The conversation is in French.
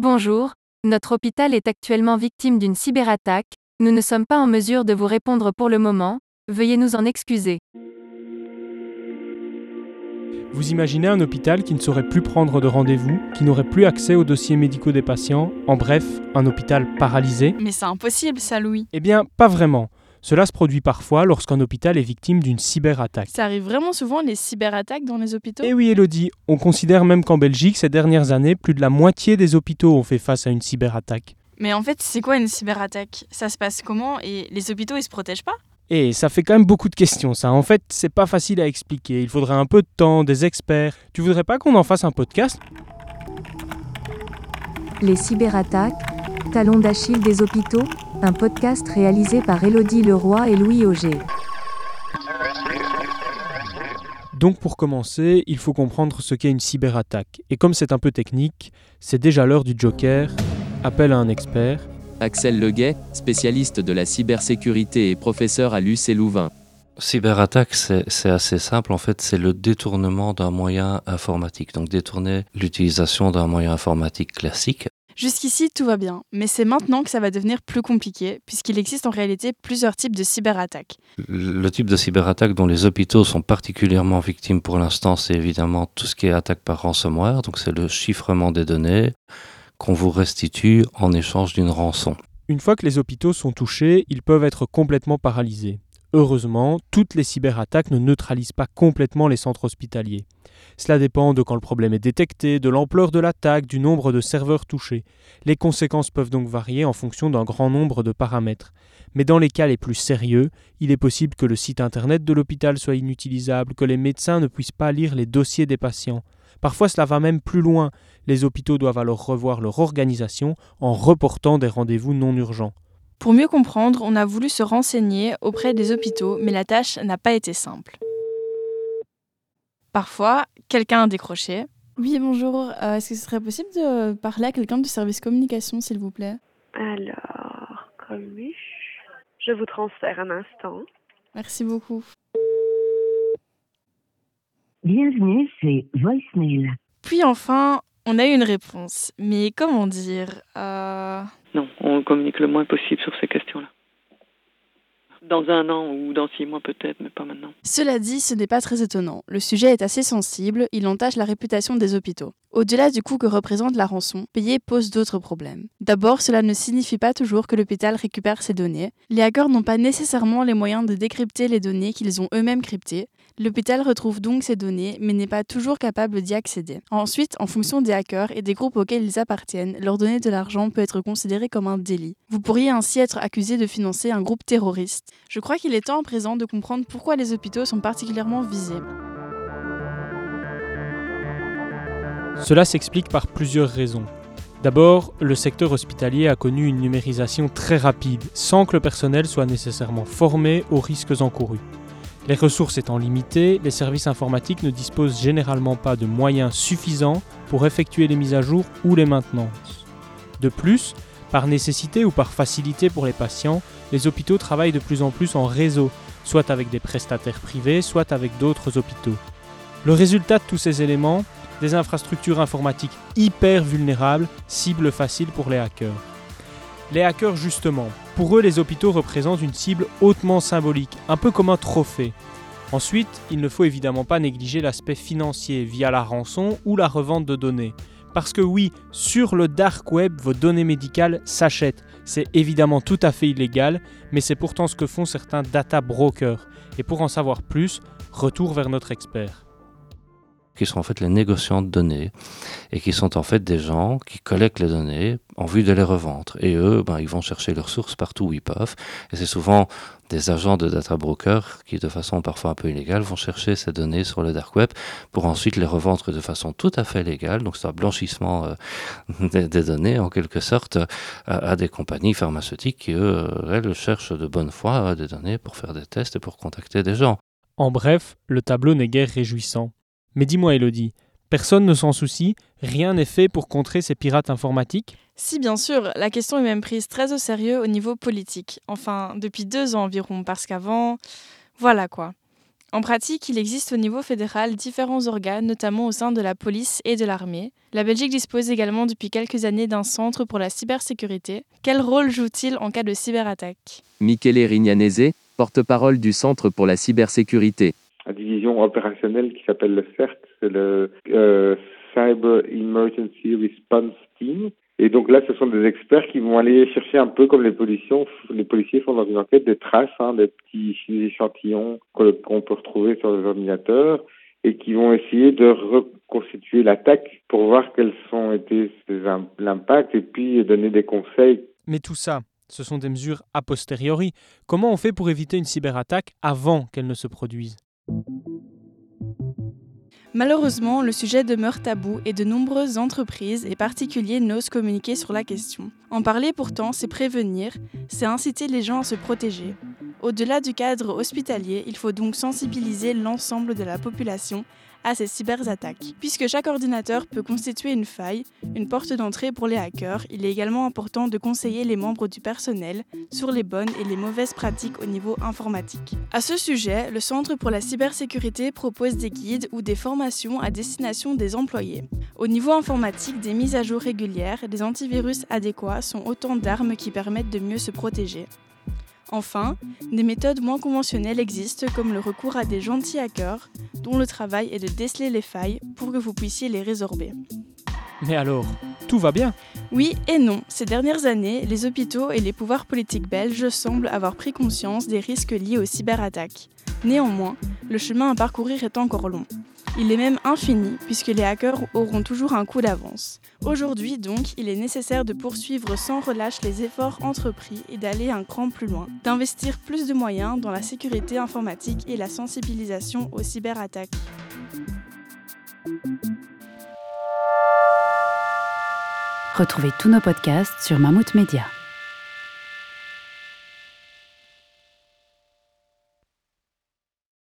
Bonjour, notre hôpital est actuellement victime d'une cyberattaque, nous ne sommes pas en mesure de vous répondre pour le moment, veuillez nous en excuser. Vous imaginez un hôpital qui ne saurait plus prendre de rendez-vous, qui n'aurait plus accès aux dossiers médicaux des patients, en bref, un hôpital paralysé? Mais c'est impossible ça, Louis. Eh bien, pas vraiment. Cela se produit parfois lorsqu'un hôpital est victime d'une cyberattaque. Ça arrive vraiment souvent les cyberattaques dans les hôpitaux? Et Eh oui, Elodie, on considère même qu'en Belgique, ces dernières années, plus de la moitié des hôpitaux ont fait face à une cyberattaque. Mais en fait, c'est quoi une cyberattaque? Ça se passe comment? Et les hôpitaux, ils se protègent pas? Et ça fait quand même beaucoup de questions, ça. En fait, c'est pas facile à expliquer. Il faudrait un peu de temps, des experts. Tu voudrais pas qu'on en fasse un podcast? Les cyberattaques, talons d'Achille des hôpitaux, un podcast réalisé par Élodie Leroy et Louis Auger. Donc pour commencer, il faut comprendre ce qu'est une cyberattaque. Et comme c'est un peu technique, c'est déjà l'heure du Joker. Appel à un expert. Axel Leguet, spécialiste de la cybersécurité et professeur à l'UC Louvain. Cyberattaque, c'est c'est assez simple. En fait, c'est le détournement d'un moyen informatique. Donc, détourner l'utilisation d'un moyen informatique classique. Jusqu'ici, tout va bien. Mais c'est maintenant que ça va devenir plus compliqué, puisqu'il existe en réalité plusieurs types de cyberattaques. Le type de cyberattaque dont les hôpitaux sont particulièrement victimes pour l'instant, c'est évidemment tout ce qui est attaque par ransomware. Donc, c'est le chiffrement des données qu'on vous restitue en échange d'une rançon. Une fois que les hôpitaux sont touchés, ils peuvent être complètement paralysés. Heureusement, toutes les cyberattaques ne neutralisent pas complètement les centres hospitaliers. Cela dépend de quand le problème est détecté, de l'ampleur de l'attaque, du nombre de serveurs touchés. Les conséquences peuvent donc varier en fonction d'un grand nombre de paramètres. Mais dans les cas les plus sérieux, il est possible que le site internet de l'hôpital soit inutilisable, que les médecins ne puissent pas lire les dossiers des patients. Parfois cela va même plus loin. Les hôpitaux doivent alors revoir leur organisation en reportant des rendez-vous non urgents. Pour mieux comprendre, on a voulu se renseigner auprès des hôpitaux, mais la tâche n'a pas été simple. Parfois, quelqu'un a décroché. Oui, bonjour. Euh, Est-ce que ce serait possible de parler à quelqu'un du service communication, s'il vous plaît? Alors, Coluche, je vous transfère un instant. Merci beaucoup. Bienvenue, c'est Voicemail. Puis enfin, on a eu une réponse. Mais comment dire euh, Non, on communique le moins possible sur ces questions-là. Dans un an ou dans six mois peut-être, mais pas maintenant. Cela dit, ce n'est pas très étonnant. Le sujet est assez sensible, il entache la réputation des hôpitaux. Au-delà du coût que représente la rançon, payer pose d'autres problèmes. D'abord, cela ne signifie pas toujours que l'hôpital récupère ses données. Les hackers n'ont pas nécessairement les moyens de décrypter les données qu'ils ont eux-mêmes cryptées. L'hôpital retrouve donc ces données, mais n'est pas toujours capable d'y accéder. Ensuite, en fonction des hackers et des groupes auxquels ils appartiennent, leur donner de l'argent peut être considéré comme un délit. Vous pourriez ainsi être accusé de financer un groupe terroriste. Je crois qu'il est temps à présent de comprendre pourquoi les hôpitaux sont particulièrement visés. Cela s'explique par plusieurs raisons. D'abord, le secteur hospitalier a connu une numérisation très rapide, sans que le personnel soit nécessairement formé aux risques encourus. Les ressources étant limitées, les services informatiques ne disposent généralement pas de moyens suffisants pour effectuer les mises à jour ou les maintenances. De plus, par nécessité ou par facilité pour les patients, les hôpitaux travaillent de plus en plus en réseau, soit avec des prestataires privés, soit avec d'autres hôpitaux. Le résultat de tous ces éléments, des infrastructures informatiques hyper vulnérables, cible facile pour les hackers. Les hackers justement, pour eux les hôpitaux représentent une cible hautement symbolique, un peu comme un trophée. Ensuite, il ne faut évidemment pas négliger l'aspect financier via la rançon ou la revente de données. Parce que oui, sur le dark web, vos données médicales s'achètent. C'est évidemment tout à fait illégal, mais c'est pourtant ce que font certains data brokers. Et pour en savoir plus, retour vers notre expert. Qui sont en fait les négociants de données et qui sont en fait des gens qui collectent les données en vue de les revendre. Et eux, ben, ils vont chercher leurs sources partout où ils peuvent. Et c'est souvent des agents de data brokers qui, de façon parfois un peu illégale, vont chercher ces données sur le dark web pour ensuite les revendre de façon tout à fait légale. Donc c'est un blanchissement euh, des, données en quelque sorte à, à des compagnies pharmaceutiques qui, eux, elles cherchent de bonne foi euh, des données pour faire des tests et pour contacter des gens. En bref, le tableau n'est guère réjouissant. Mais dis-moi Elodie, personne ne s'en soucie, rien n'est fait pour contrer ces pirates informatiques? Si bien sûr, la question est même prise très au sérieux au niveau politique. Enfin, depuis deux ans environ, parce qu'avant... Voilà quoi. En pratique, il existe au niveau fédéral différents organes, notamment au sein de la police et de l'armée. La Belgique dispose également depuis quelques années d'un centre pour la cybersécurité. Quel rôle joue-t-il en cas de cyberattaque? Michele Rignanese, porte-parole du Centre pour la cybersécurité. Opérationnelle qui s'appelle le CERT, c'est le euh, Cyber Emergency Response Team. Et donc là, ce sont des experts qui vont aller chercher un peu comme les policiers, les policiers font dans une enquête des traces, hein, des petits échantillons qu'on peut retrouver sur les ordinateurs et qui vont essayer de reconstituer l'attaque pour voir quels sont été l'impact et puis donner des conseils. Mais tout ça, ce sont des mesures a posteriori. Comment on fait pour éviter une cyberattaque avant qu'elle ne se produise? Malheureusement, le sujet demeure tabou et de nombreuses entreprises et particuliers n'osent communiquer sur la question. En parler pourtant, c'est prévenir, c'est inciter les gens à se protéger. Au-delà du cadre hospitalier, il faut donc sensibiliser l'ensemble de la population à ces cyberattaques. Puisque chaque ordinateur peut constituer une faille, une porte d'entrée pour les hackers, il est également important de conseiller les membres du personnel sur les bonnes et les mauvaises pratiques au niveau informatique. À ce sujet, le Centre pour la cybersécurité propose des guides ou des formations à destination des employés. Au niveau informatique, des mises à jour régulières des antivirus adéquats sont autant d'armes qui permettent de mieux se protéger. Enfin, des méthodes moins conventionnelles existent comme le recours à des gentils hackers dont le travail est de déceler les failles pour que vous puissiez les résorber. Mais alors, tout va bien? Oui et non. Ces dernières années, les hôpitaux et les pouvoirs politiques belges semblent avoir pris conscience des risques liés aux cyberattaques. Néanmoins, le chemin à parcourir est encore long. Il est même infini puisque les hackers auront toujours un coup d'avance. Aujourd'hui donc, il est nécessaire de poursuivre sans relâche les efforts entrepris et d'aller un cran plus loin, d'investir plus de moyens dans la sécurité informatique et la sensibilisation aux cyberattaques. Retrouvez tous nos podcasts sur Mammouth Media.